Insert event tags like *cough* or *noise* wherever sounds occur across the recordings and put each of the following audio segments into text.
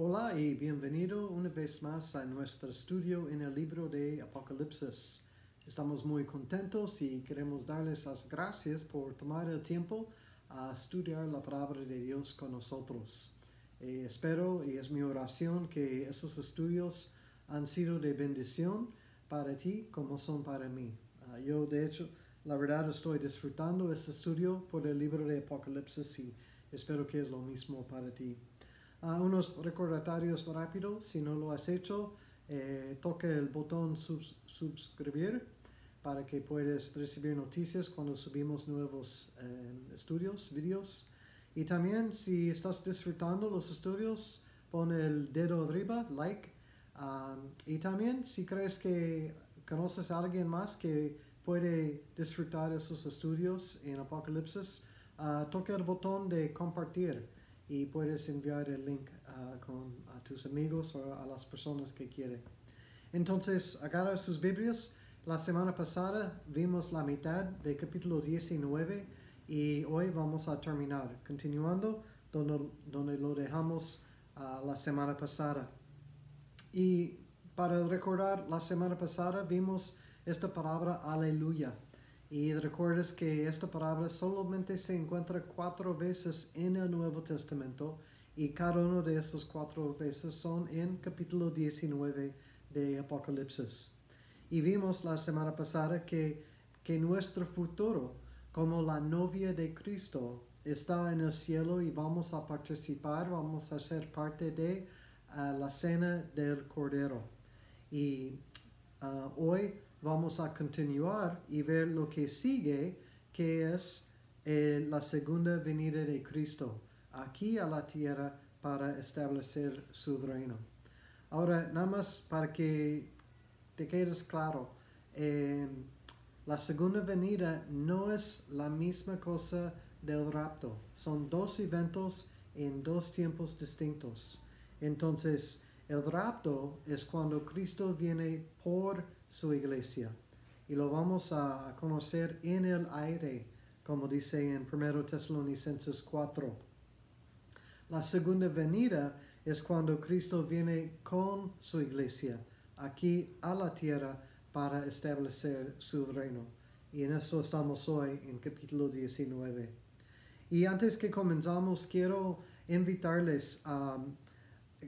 Hola y bienvenido una vez más a nuestro estudio en el libro de Apocalipsis. Estamos muy contentos y queremos darles las gracias por tomar el tiempo a estudiar la palabra de Dios con nosotros. Eh, espero y es mi oración que esos estudios han sido de bendición para ti como son para mí. Ah, yo de hecho, la verdad estoy disfrutando este estudio por el libro de Apocalipsis y espero que es lo mismo para ti unos recordatorios rápidos, si no lo has hecho, eh, toque el botón suscribir para que puedas recibir noticias cuando subimos nuevos eh, estudios, vídeos. Y también si estás disfrutando los estudios, pon el dedo arriba, like. Um, y también si crees que conoces a alguien más que puede disfrutar esos estudios en Apocalipsis, uh, toque el botón de compartir y puedes enviar el link uh, con, a tus amigos o a las personas que quieren. Entonces, agarra sus Biblias. La semana pasada vimos la mitad del capítulo 19 y hoy vamos a terminar, continuando donde, donde lo dejamos uh, la semana pasada. Y para recordar, la semana pasada vimos esta palabra aleluya. Y recuerdas que esta palabra solamente se encuentra cuatro veces en el Nuevo Testamento y cada una de estas cuatro veces son en capítulo 19 de Apocalipsis. Y vimos la semana pasada que, que nuestro futuro como la novia de Cristo está en el cielo y vamos a participar, vamos a ser parte de la cena del Cordero. Y uh, hoy vamos a continuar y ver lo que sigue, que es eh, la segunda venida de Cristo aquí a la tierra para establecer su reino. Ahora, nada más para que te quedes claro, em, la segunda venida no es la misma cosa del rapto. Son dos eventos en dos tiempos distintos. Entonces, el rapto es cuando Cristo viene por su iglesia. Y lo vamos a conocer en el aire, como dice en 1 Tesalonicenses 4. La segunda venida es cuando Cristo viene con su iglesia aquí a la tierra para establecer su reino. Y en eso estamos hoy en capítulo 19. Y antes que comenzamos, quiero invitarles a,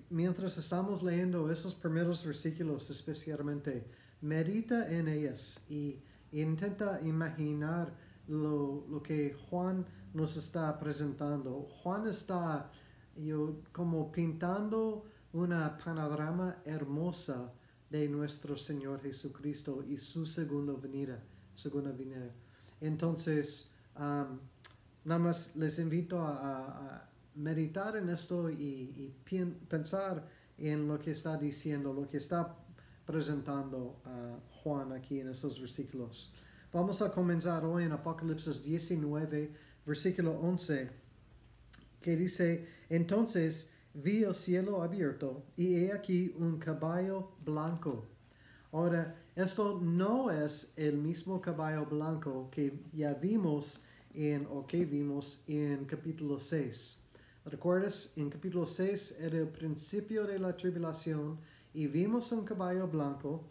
mientras estamos leyendo esos primeros versículos especialmente, medita en ellas y intenta imaginar lo, que Juan nos está presentando. Juan está yo, como pintando una panorama hermosa de nuestro Señor Jesucristo y su segunda venida. Segunda venida. Entonces, nada más les invito a, meditar en esto y, y, pensar en lo que está diciendo, lo que está presentando a Juan aquí en estos versículos. Vamos a comenzar hoy en Apocalipsis 19, versículo 11, que dice, entonces vi el cielo abierto y he aquí un caballo blanco. Ahora, esto no es el mismo caballo blanco que ya vimos en, o que vimos en capítulo 6. ¿Recuerdas? En capítulo 6 era el principio de la tribulación y vimos un caballo blanco,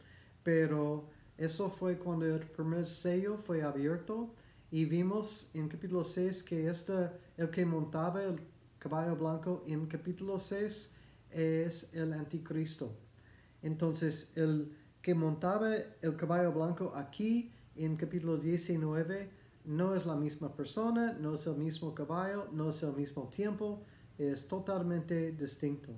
pero eso fue cuando el primer sello fue abierto y vimos en capítulo 6 que este, el que montaba el caballo blanco en capítulo 6 es el anticristo. Entonces, el que montaba el caballo blanco aquí en capítulo 19 no es la misma persona, no es el mismo caballo, no es el mismo tiempo, es totalmente distinto.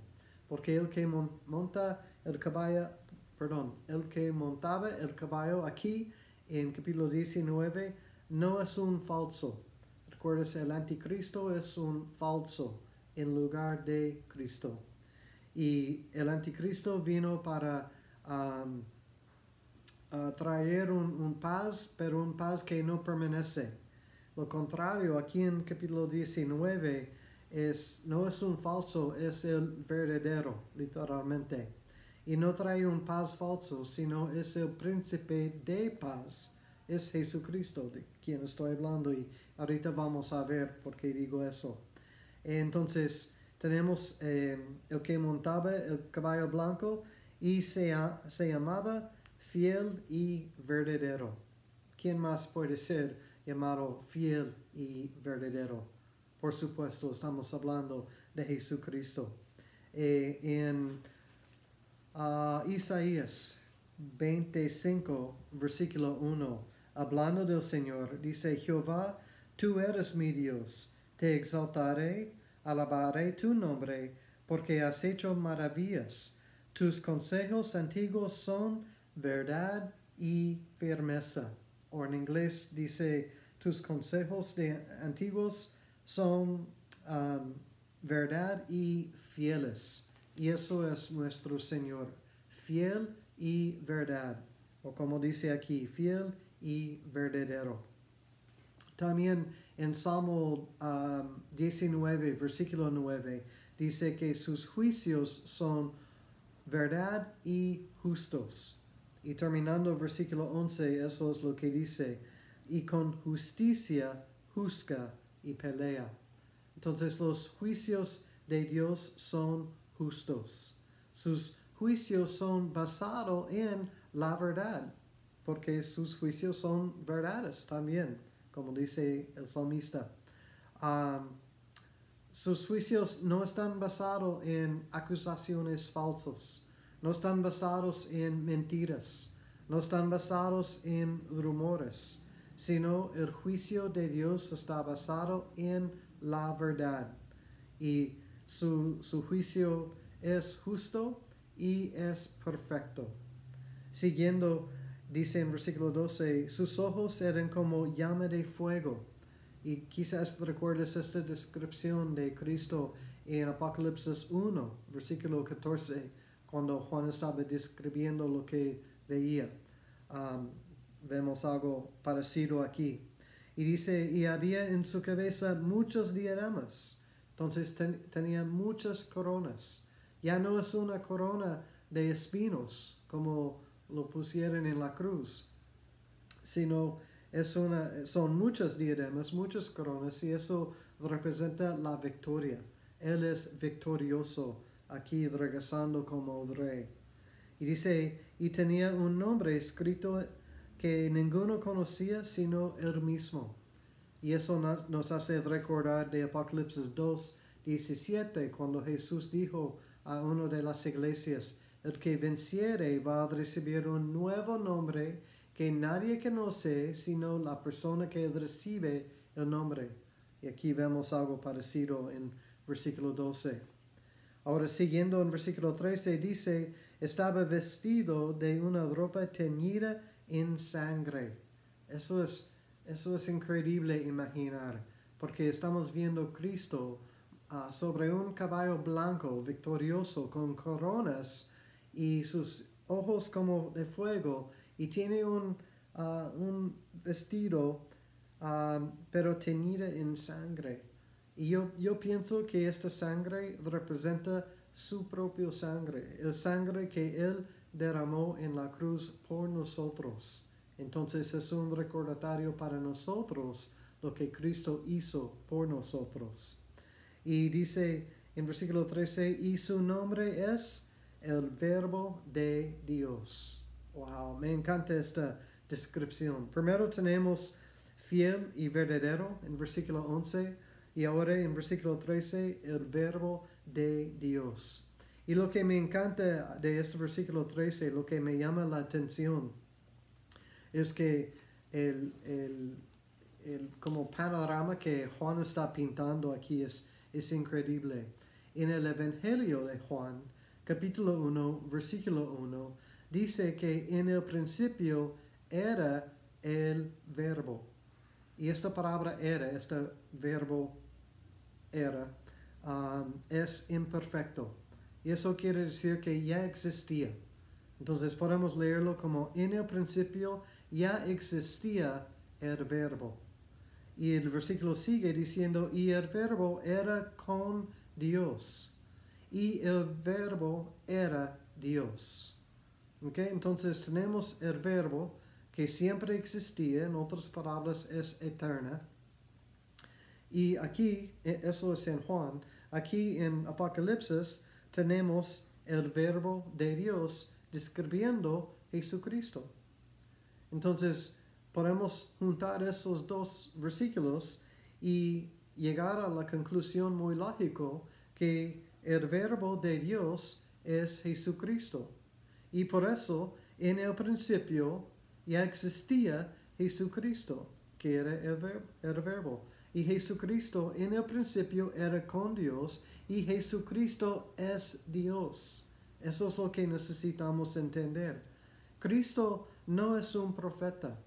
Porque el que monta el caballo, perdón, el que montaba el caballo aquí en capítulo 19 no es un falso. Recuerdas, el anticristo es un falso en lugar de Cristo. Y el anticristo vino para um, traer un, un, paz, pero un paz que no permanece. Lo contrario, aquí en capítulo 19 es, no es un falso, es el verdadero, literalmente y no trae un paz falso, sino es el príncipe de paz. Es Jesucristo de quien estoy hablando y ahorita vamos a ver por qué digo eso. Entonces, tenemos eh, el que montaba el caballo blanco y se, se llamaba fiel y verdadero. ¿Quién más puede ser llamado fiel y verdadero? Por supuesto, estamos hablando de Jesucristo. Eh, en uh, Isaías 25, versículo 1, hablando del Señor, dice, Jehová, tú eres mi Dios, te exaltaré, alabaré tu nombre, porque has hecho maravillas. Tus consejos antiguos son verdad y firmeza. O en inglés dice, tus consejos de antiguos son um, verdad y fieles. Y eso es nuestro Señor, fiel y verdad. O como dice aquí, fiel y verdadero. También en Salmo 19, um, versículo 9, dice que sus juicios son verdad y justos. Y terminando versículo 11, eso es lo que dice, y con justicia juzga y pelea. Entonces los juicios de Dios son justos. Sus juicios son basados en la verdad, porque sus juicios son verdades también, como dice el salmista. sus juicios no están basados en acusaciones falsas, no están basados en mentiras, no están basados en rumores, sino el juicio de Dios está basado en la verdad. Y su, juicio es justo y es perfecto. Siguiendo, dice en versículo 12, sus ojos eran como llama de fuego. Y quizás recuerdes esta descripción de Cristo en Apocalipsis 1, versículo 14, cuando Juan estaba describiendo lo que veía. Um, vemos algo parecido aquí. Y dice, y había en su cabeza muchos diademas. Entonces tenía muchas coronas. Ya no es una corona de espinos como lo pusieron en la cruz, sino es una, son muchas diademas, muchas coronas, y eso representa la victoria. Él es victorioso aquí regresando como rey. Y dice, y tenía un nombre escrito que ninguno conocía sino él mismo. Y eso nos hace recordar de Apocalipsis 2, 17, cuando Jesús dijo a una de las iglesias, el que venciere va a recibir un nuevo nombre que nadie conoce sino la persona que recibe el nombre. Y aquí vemos algo parecido en versículo 12. Ahora siguiendo en versículo 13 dice, estaba vestido de una ropa teñida en sangre. Eso es, eso es increíble imaginar, porque estamos viendo Cristo ah, sobre un caballo blanco, victorioso, con coronas y sus ojos como de fuego, y tiene un, ah, un vestido, ah, pero teñida en sangre. Y yo, yo pienso que esta sangre representa su propio sangre, el sangre que Él derramó en la cruz por nosotros. Entonces es un recordatorio para nosotros lo que Cristo hizo por nosotros. Y dice en versículo 13, y su nombre es el verbo de Dios. Wow, me encanta esta descripción. Primero tenemos fiel y verdadero en versículo 11 y ahora en versículo 13 el verbo de Dios. Y lo que me encanta de este versículo 13, lo que me llama la atención, es que el, el, el como panorama que Juan está pintando aquí es, es increíble. En el Evangelio de Juan, capítulo 1, versículo 1, dice que en el principio era el verbo. Y esta palabra era, este verbo era, um, es imperfecto. Y eso quiere decir que ya existía. Entonces podemos leerlo como en el principio ya existía el verbo. Y el versículo sigue diciendo, y el verbo era con Dios. Y el verbo era Dios. ¿Okay? Entonces tenemos el verbo que siempre existía, en otras palabras es eterna. Y aquí, e, eso es en Juan, aquí en Apocalipsis tenemos el verbo de Dios describiendo Jesucristo. Entonces, podemos juntar esos dos versículos y llegar a la conclusión muy lógico que el verbo de Dios es Jesucristo. Y por eso, en el principio ya existía Jesucristo, que era el, verbo. Y Jesucristo en el principio era con Dios y Jesucristo es Dios. Eso es lo que necesitamos entender. Cristo no es un profeta.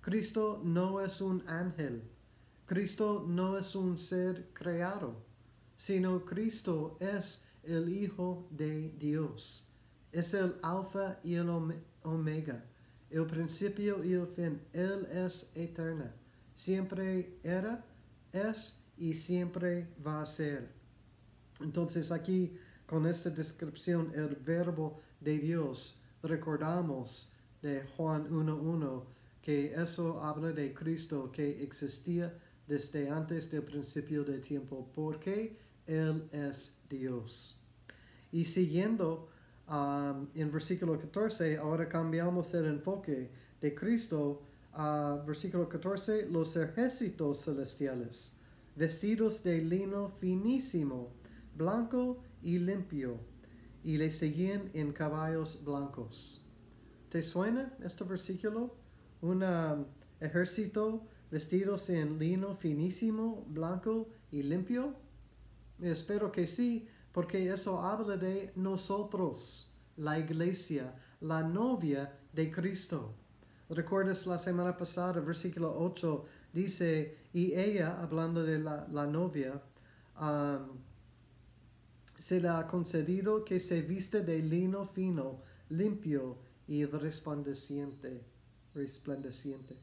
Cristo no es un ángel. Cristo no es un ser creado, sino Cristo es el Hijo de Dios. Es el alfa y el omega, el principio y el fin. Él es eterna. Siempre era, es y siempre va a ser. Entonces aquí, con esta descripción, el verbo de Dios, recordamos de Juan 1.1 que eso habla de Cristo que existía desde antes del principio del tiempo, porque Él es Dios. Y siguiendo um, en versículo 14, ahora cambiamos el enfoque de Cristo a versículo 14, los ejércitos celestiales, vestidos de lino finísimo, blanco y limpio, y le seguían en caballos blancos. ¿Te suena este versículo? Un um, ejército vestidos en lino finísimo, blanco y limpio. Espero que sí, porque eso habla de nosotros, la iglesia, la novia de Cristo. ¿Recuerdas la semana pasada, versículo 8, dice, y ella, hablando de la, novia, um, se le ha concedido que se viste de lino fino, limpio y resplandeciente. resplandeciente.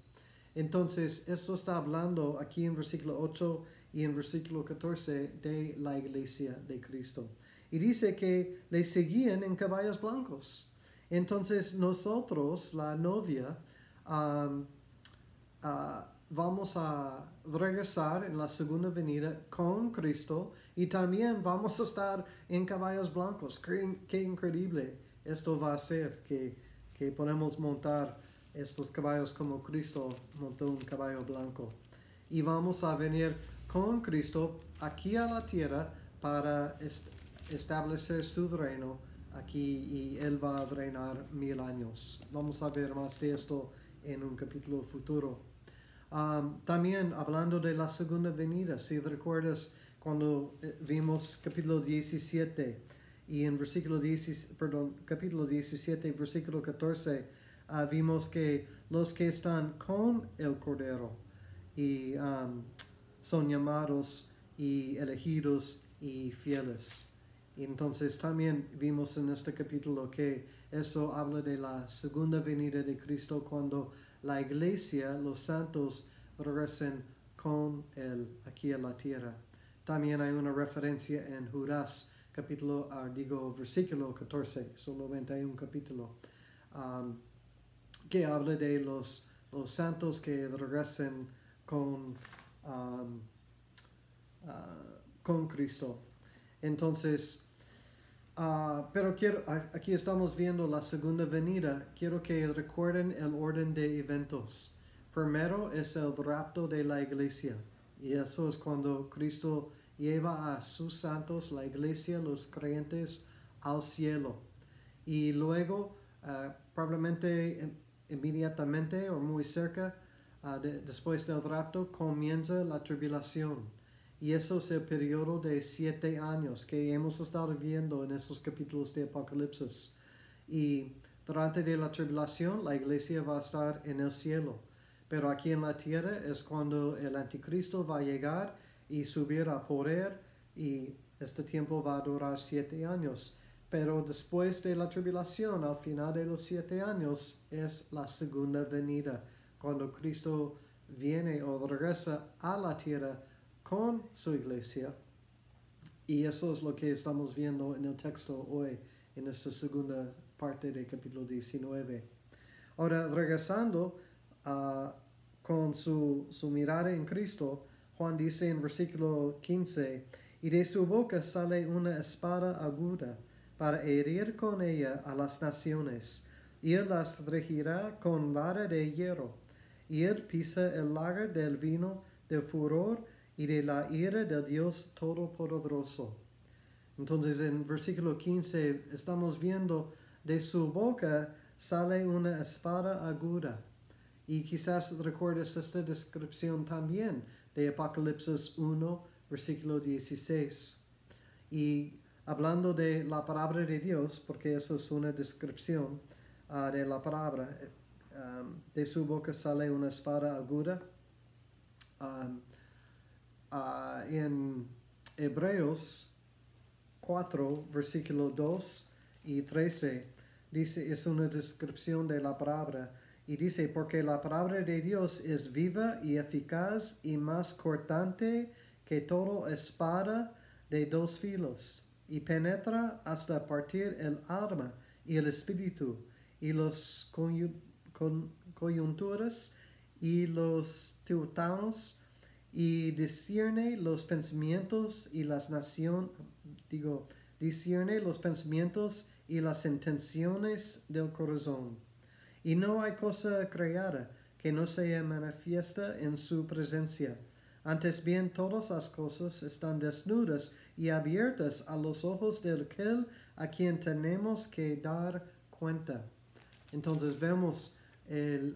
Entonces, esto está hablando aquí en versículo 8 y en versículo 14 de la iglesia de Cristo. Y dice que le seguían en caballos blancos. Entonces nosotros, la novia, ah, vamos a regresar en la segunda venida con Cristo y también vamos a estar en caballos blancos. Qué, increíble esto va a ser, que, que podemos montar estos caballos como Cristo montó un caballo blanco. Y vamos a venir con Cristo aquí a la tierra para establecer su reino aquí y Él va a reinar mil años. Vamos a ver más de esto en un capítulo futuro. Um, también hablando de la segunda venida, si recuerdas cuando eh, vimos capítulo 17 y en versículo 10, perdón, capítulo 17, versículo 14, uh, vimos que los que están con el Cordero y um, son llamados y elegidos y fieles. Entonces también vimos en este capítulo que eso habla de la segunda venida de Cristo cuando la iglesia, los santos, regresen con Él aquí en la tierra. También hay una referencia en Judas, capítulo, uh, digo, versículo 14, son 91 capítulo, um, que habla de los, los santos que regresen con Um, uh, con Cristo. Entonces, uh, pero quiero, aquí estamos viendo la segunda venida. Quiero que recuerden el orden de eventos. Primero es el rapto de la iglesia. Y eso es cuando Cristo lleva a sus santos, la iglesia, los creyentes, al cielo. Y luego, uh, probablemente inmediatamente o muy cerca, Ah, después del rapto comienza la tribulación. Y eso es el periodo de siete años que hemos estado viendo en esos capítulos de Apocalipsis. Y durante de la tribulación la iglesia va a estar en el cielo. Pero aquí en la tierra es cuando el anticristo va a llegar y subir a poder y este tiempo va a durar siete años. Pero después de la tribulación, al final de los siete años, es la segunda venida cuando Cristo viene o regresa a la tierra con su iglesia. Y eso es lo que estamos viendo en el texto hoy, en esta segunda parte del capítulo 19. Ahora, regresando uh, con su, su mirada en Cristo, Juan dice en versículo 15, y de su boca sale una espada aguda para herir con ella a las naciones, y él las regirá con vara de hierro, y él pisa el lagar del vino del furor y de la ira del Dios Todopoderoso. Entonces en versículo 15 estamos viendo de su boca sale una espada aguda. Y quizás recuerdes esta descripción también de Apocalipsis 1, versículo 16. Y hablando de la palabra de Dios, porque eso es una descripción uh, de la palabra, um, de su boca sale una espada aguda. Um, uh, en Hebreos 4, versículo 2 y 13, dice, es una descripción de la palabra. Y dice, porque la palabra de Dios es viva y eficaz y más cortante que toda espada de dos filos, y penetra hasta partir el alma y el espíritu, y los coyunturas y los teutanos, y discierne los pensamientos y las naciones, digo, discierne los pensamientos y las intenciones del corazón. Y no hay cosa creada que no sea manifiesta en su presencia. Antes bien, todas las cosas están desnudas y abiertas a los ojos del aquel a quien tenemos que dar cuenta. Entonces vemos el,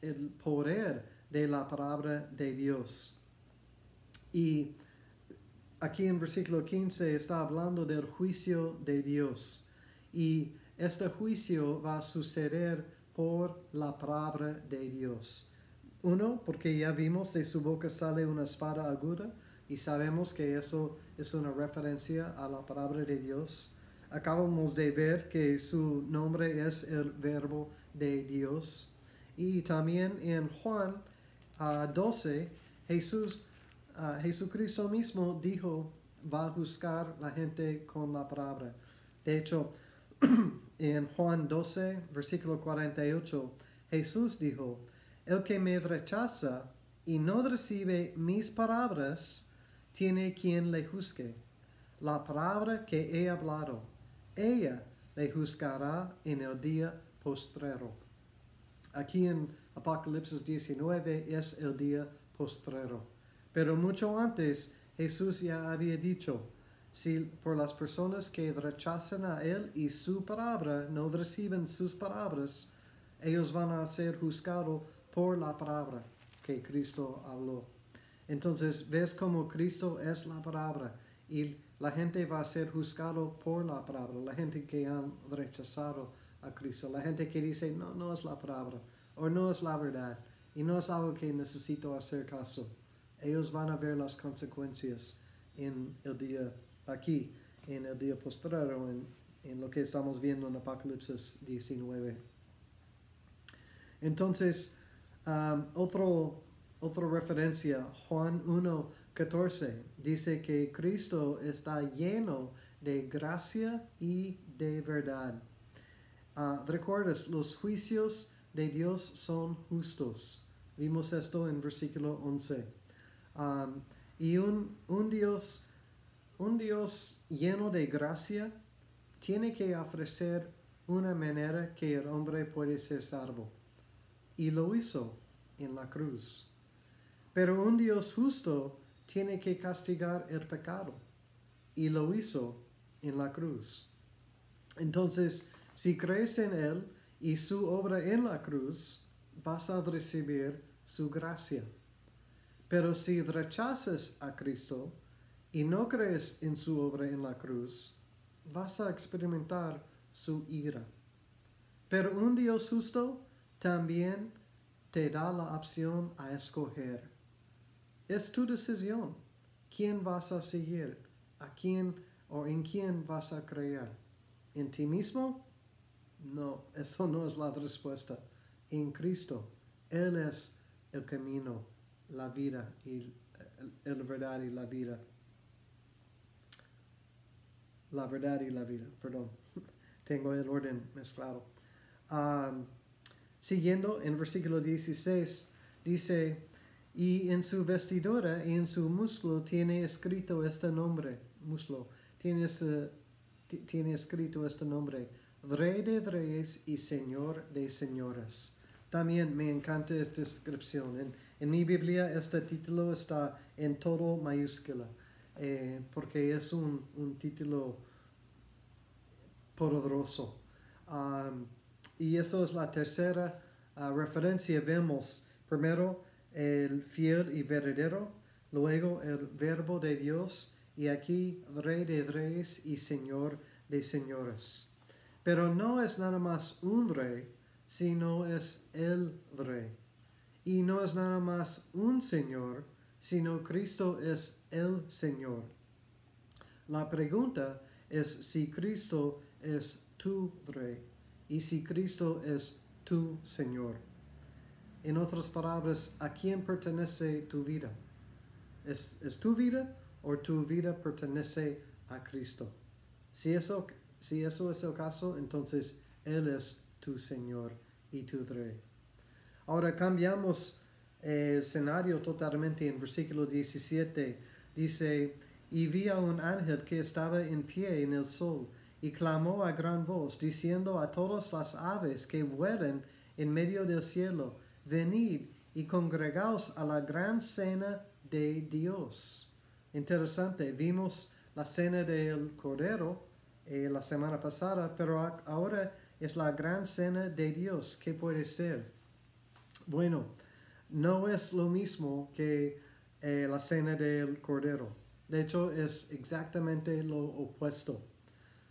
el poder de la palabra de Dios. Y aquí en versículo 15 está hablando del juicio de Dios. Y este juicio va a suceder por la palabra de Dios. Uno, porque ya vimos de su boca sale una espada aguda y sabemos que eso es una referencia a la palabra de Dios. Acabamos de ver que su nombre es el verbo de Dios. Y también en Juan 12, Jesús, Jesucristo mismo dijo, va a buscar la gente con la palabra. De hecho, *clears throat* en Juan 12, versículo 48, Jesús dijo, el que me rechaza y no recibe mis palabras, tiene quien le juzgue. La palabra que he hablado, ella le juzgará en el día postrero. Aquí en Apocalipsis 19 es el día postrero. Pero mucho antes Jesús ya había dicho, si por las personas que rechazan a Él y su palabra no reciben sus palabras, ellos van a ser juzgados por la palabra que Cristo habló. Entonces, ves cómo Cristo es la palabra y la gente va a ser juzgado por la palabra, la gente que han rechazado a Cristo, la gente que dice, no, no es la palabra, o no es la verdad, y no es algo que necesito hacer caso. Ellos van a ver las consecuencias en el día aquí en el día postrero, en, en lo que estamos viendo en Apocalipsis 19. Entonces, um, otro, otra referencia, Juan 1, 14, dice que Cristo está lleno de gracia y de verdad. Uh, ¿Recuerdas? Los juicios de Dios son justos. Vimos esto en versículo 11. Um, y un, un Dios un Dios lleno de gracia tiene que ofrecer una manera que el hombre puede ser salvo. Y lo hizo en la cruz. Pero un Dios justo tiene que castigar el pecado. Y lo hizo en la cruz. Entonces, si crees en Él y su obra en la cruz, vas a recibir su gracia. Pero si rechazas a Cristo, y no crees en su obra en la cruz, vas a experimentar su ira. Pero un Dios justo también te da la opción a escoger. Es tu decisión. ¿Quién vas a seguir? ¿A quién o en quién vas a creer? ¿En ti mismo? No, *laughs* eso no es la respuesta. En Cristo. Él es el camino, la vida y la verdad y la vida la verdad y la vida. Perdón, *laughs* tengo el orden mezclado. siguiendo en versículo 16, dice, Y en su vestidura y en su muslo tiene escrito este nombre, muslo, tiene, tiene escrito este nombre, Rey de Reyes y Señor de Señoras. También me encanta esta descripción. En, en mi Biblia este título está en todo mayúscula, eh, porque es un, un título poderoso. Um, y eso es la tercera uh, referencia. Vemos primero el fiel y verdadero, luego el verbo de Dios y aquí rey de reyes y señor de señores. Pero no es nada más un rey, sino es el rey. Y no es nada más un señor, sino Cristo es el Señor. La pregunta es si Cristo es tu rey y si Cristo es tu Señor. En otras palabras, ¿a quién pertenece tu vida? ¿Es, tu vida o tu vida pertenece a Cristo? Si eso, si eso es el caso, entonces Él es tu Señor y tu Rey. Ahora cambiamos el escenario totalmente en versículo 17. Dice, y vi a un ángel que estaba en pie en el sol y clamó a gran voz, diciendo a todas las aves que vuelan en medio del cielo, venid y congregaos a la gran cena de Dios. Interesante, vimos la cena del Cordero eh, la semana pasada, pero ahora es la gran cena de Dios. ¿Qué puede ser? Bueno, no es lo mismo que eh, la cena del Cordero. De hecho, es exactamente lo opuesto.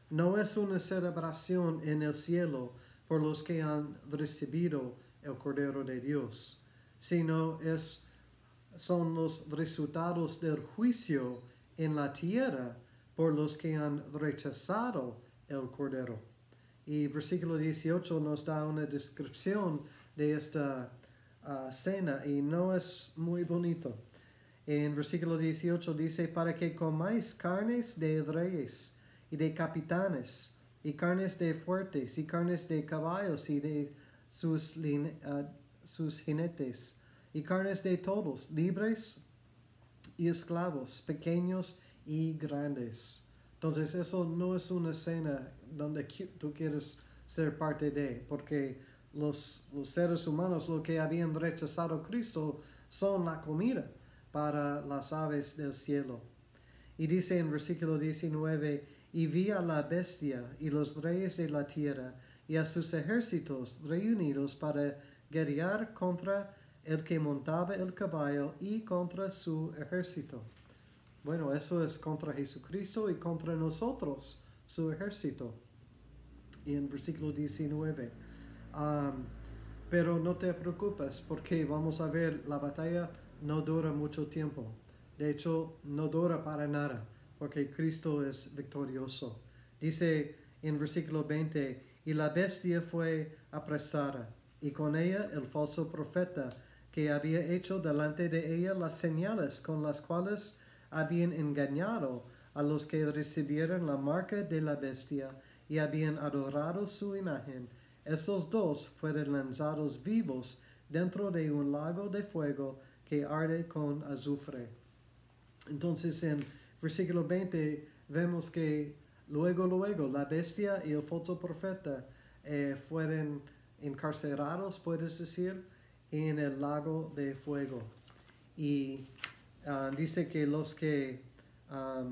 No es una celebración en el cielo por los que han recibido el Cordero de Dios, sino es, son los resultados del juicio en la tierra por los que han rechazado el Cordero. Y versículo 18 nos da una descripción de esta uh, cena y no es muy bonito. En versículo 18 dice, para que comáis carnes de reyes y de capitanes, y carnes de fuertes, y carnes de caballos y de sus, uh, sus jinetes, y carnes de todos, libres y esclavos, pequeños y grandes. Entonces eso no es una cena donde tú quieres ser parte de, porque los, los seres humanos, lo que habían rechazado Cristo, son la comida para las aves del cielo. Y dice en versículo 19, y vi a la bestia y los reyes de la tierra y a sus ejércitos reunidos para guerrear contra el que montaba el caballo y contra su ejército. Bueno, eso es contra Jesucristo y contra nosotros, su ejército. Y en versículo 19, pero no te preocupes porque vamos a ver, la batalla no dura mucho tiempo. De hecho, no dura para nada porque Cristo es victorioso. Dice en versículo 20, y la bestia fue apresada, y con ella el falso profeta, que había hecho delante de ella las señales con las cuales habían engañado a los que recibieron la marca de la bestia y habían adorado su imagen. Esos dos fueron lanzados vivos dentro de un lago de fuego que arde con azufre. Entonces en versículo 20 vemos que luego, luego, la bestia y el falso profeta eh, fueron encarcelados, puedes decir, en el lago de fuego. Y ah, dice que los que ah,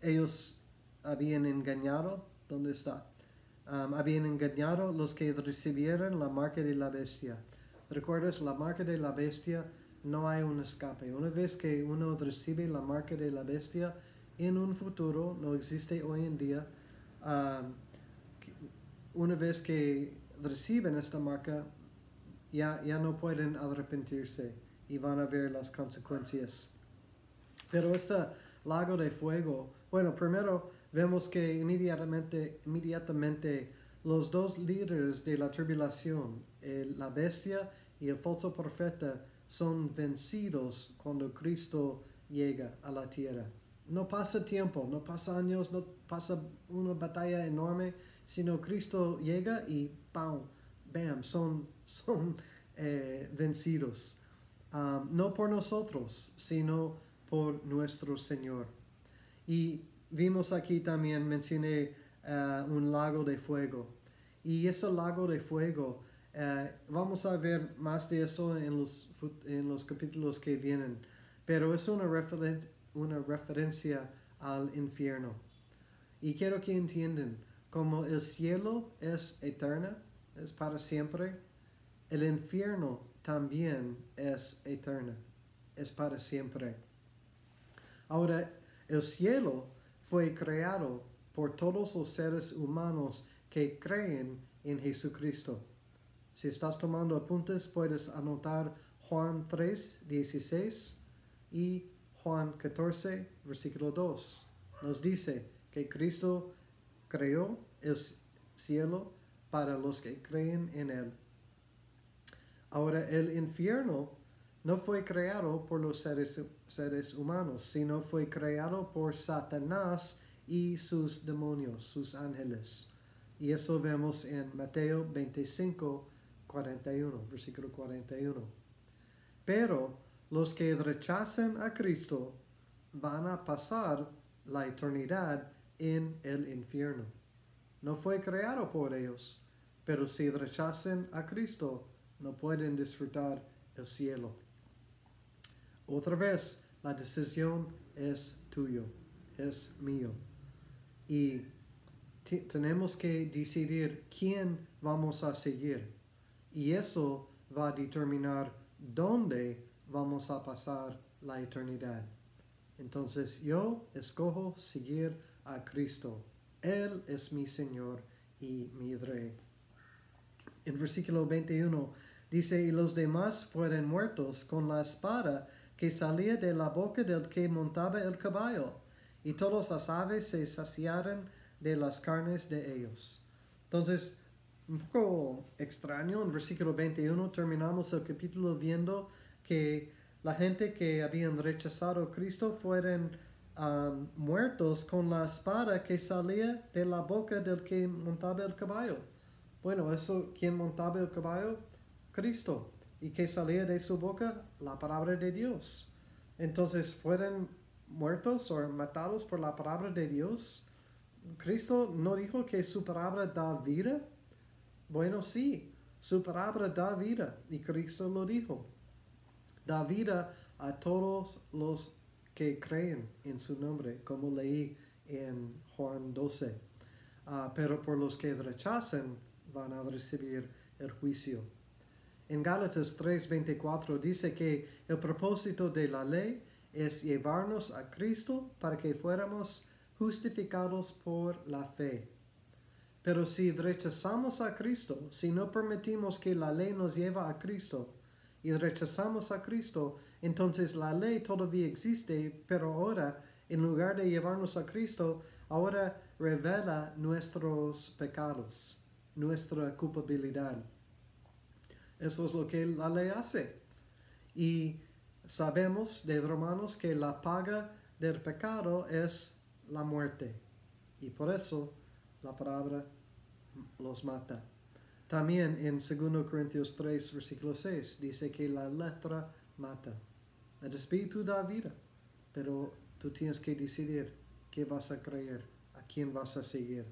ellos habían engañado, ¿dónde está? Habían engañado los que recibieron la marca de la bestia. ¿Recuerdas? La marca de la bestia no hay un escape. Una vez que uno recibe la marca de la bestia, en un futuro, no existe hoy en día, um, una vez que reciben esta marca, ya, ya no pueden arrepentirse y van a ver las consecuencias. Pero este lago de fuego, bueno, primero vemos que inmediatamente, inmediatamente los dos líderes de la tribulación, la bestia y el falso profeta, son vencidos cuando Cristo llega a la tierra. No pasa tiempo, no pasa años, no pasa una batalla enorme, sino Cristo llega y ¡pam! ¡bam! Son, *laughs* son eh, vencidos, um, no por nosotros, sino por nuestro Señor. Y vimos aquí también, mencioné uh, un lago de fuego. Y ese lago de fuego, uh, vamos a ver más de esto en los, en los capítulos que vienen, pero es una, referen una referencia al infierno. Y quiero que entiendan, como el cielo es eterno, es para siempre, el infierno también es eterno, es para siempre. Ahora, el cielo fue creado por todos los seres humanos que creen en Jesucristo. Si estás tomando apuntes, puedes anotar Juan 3, 16 y Juan 14, versículo 2. Nos dice que Cristo creó el cielo para los que creen en Él. Ahora, el infierno no fue creado por los seres, humanos, sino fue creado por Satanás y sus demonios, sus ángeles. Y eso vemos en Mateo 25, 41, versículo 41. Pero los que rechazan a Cristo van a pasar la eternidad en el infierno. No fue creado por ellos, pero si rechazan a Cristo, no pueden disfrutar el cielo. Otra vez, la decisión es tuyo, es mío. Y tenemos que decidir quién vamos a seguir. Y eso va a determinar dónde vamos a pasar la eternidad. Entonces yo escojo seguir a Cristo. Él es mi Señor y mi Rey. En versículo 21 dice, y los demás fueron muertos con la espada que salía de la boca del que montaba el caballo, y todas las aves se saciaron de las carnes de ellos. Entonces, un poco extraño, en versículo 21 terminamos el capítulo viendo que la gente que habían rechazado a Cristo fueron um, muertos con la espada que salía de la boca del que montaba el caballo. Bueno, eso, ¿quién montaba el caballo? Cristo. ¿Y que salía de su boca? La palabra de Dios. Entonces, ¿fueron muertos o matados por la palabra de Dios? Cristo no dijo que su palabra da vida. Bueno, sí, su palabra da vida y Cristo lo dijo da vida a todos los que creen en su nombre, como leí en Juan 12. Ah, pero por los que rechazan van a recibir el juicio. En Gálatas 3:24 dice que el propósito de la ley es llevarnos a Cristo para que fuéramos justificados por la fe. Pero si rechazamos a Cristo, si no permitimos que la ley nos lleve a Cristo, y rechazamos a Cristo, entonces la ley todavía existe, pero ahora, en lugar de llevarnos a Cristo, ahora revela nuestros pecados, nuestra culpabilidad. Eso es lo que la ley hace. Y sabemos de Romanos que la paga del pecado es la muerte. Y por eso la palabra los mata. También en 2 Corintios 3, versículo 6, dice que la letra mata. El espíritu da vida, pero tú tienes que decidir qué vas a creer, a quién vas a seguir.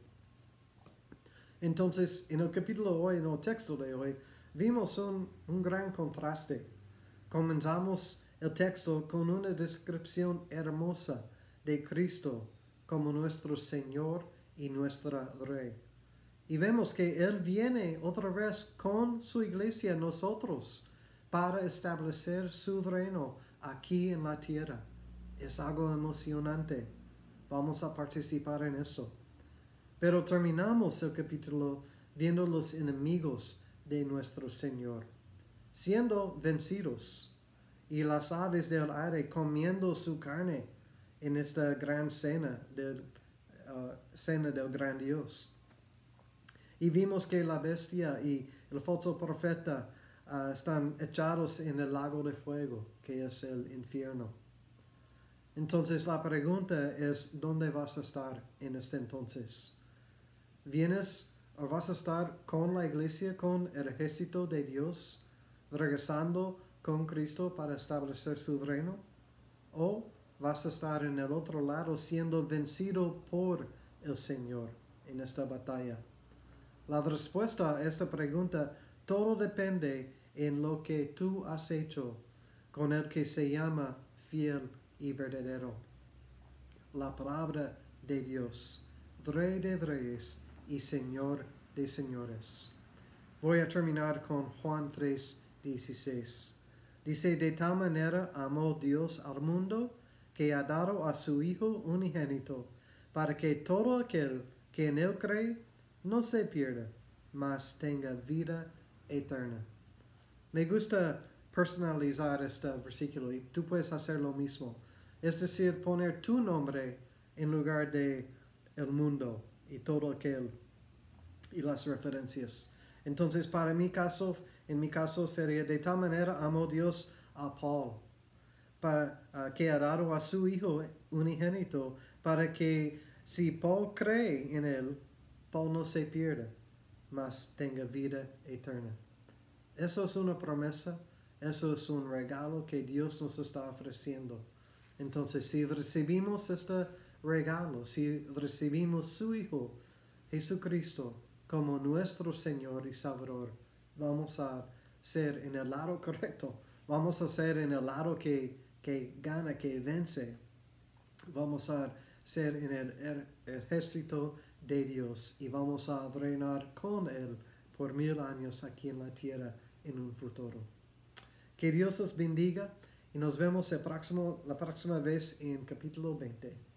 Entonces, en el capítulo hoy, en el texto de hoy, vimos un, un gran contraste. Comenzamos el texto con una descripción hermosa de Cristo como nuestro Señor y nuestro Rey. Y vemos que Él viene otra vez con su iglesia, nosotros, para establecer su reino aquí en la tierra. Es algo emocionante. Vamos a participar en eso. Pero terminamos el capítulo viendo los enemigos de nuestro Señor, siendo vencidos, y las aves del aire comiendo su carne en esta gran cena del, uh, cena del gran Dios. Y vimos que la bestia y el falso profeta uh, están echados en el lago de fuego, que es el infierno. Entonces la pregunta es, ¿dónde vas a estar en este entonces? ¿Vienes vas a estar con la iglesia, con el ejército de Dios regresando con Cristo para establecer su reino? ¿O vas a estar en el otro lado siendo vencido por el Señor en esta batalla? La respuesta a esta pregunta todo depende en lo que tú has hecho con el que se llama fiel y verdadero. La palabra de Dios, Rey de Reyes y Señor de Señores. Voy a terminar con Juan 3, 16. Dice, de tal manera amó Dios al mundo que ha dado a su Hijo unigénito, para que todo aquel que en él cree no se pierda, mas tenga vida eterna. Me gusta personalizar este versículo y tú puedes hacer lo mismo. Es decir, poner tu nombre en lugar de el mundo y todo aquel y las referencias. Entonces, para mi caso, en mi caso sería de tal manera amó Dios a Paul, para ah, que ha dado a su hijo unigénito, para que si Paul cree en él, Paul no se pierda, mas tenga vida eterna. Eso es una promesa, eso es un regalo que Dios nos está ofreciendo. Entonces, si recibimos este regalo, si recibimos su Hijo, Jesucristo, como nuestro Señor y Salvador, vamos a ser en el lado correcto, vamos a ser en el lado que, que gana, que vence, vamos a ser en el ejército de Dios y vamos a reinar con Él por mil años aquí en la tierra en un futuro. Que Dios os bendiga y nos vemos el próximo, la próxima vez en capítulo 20.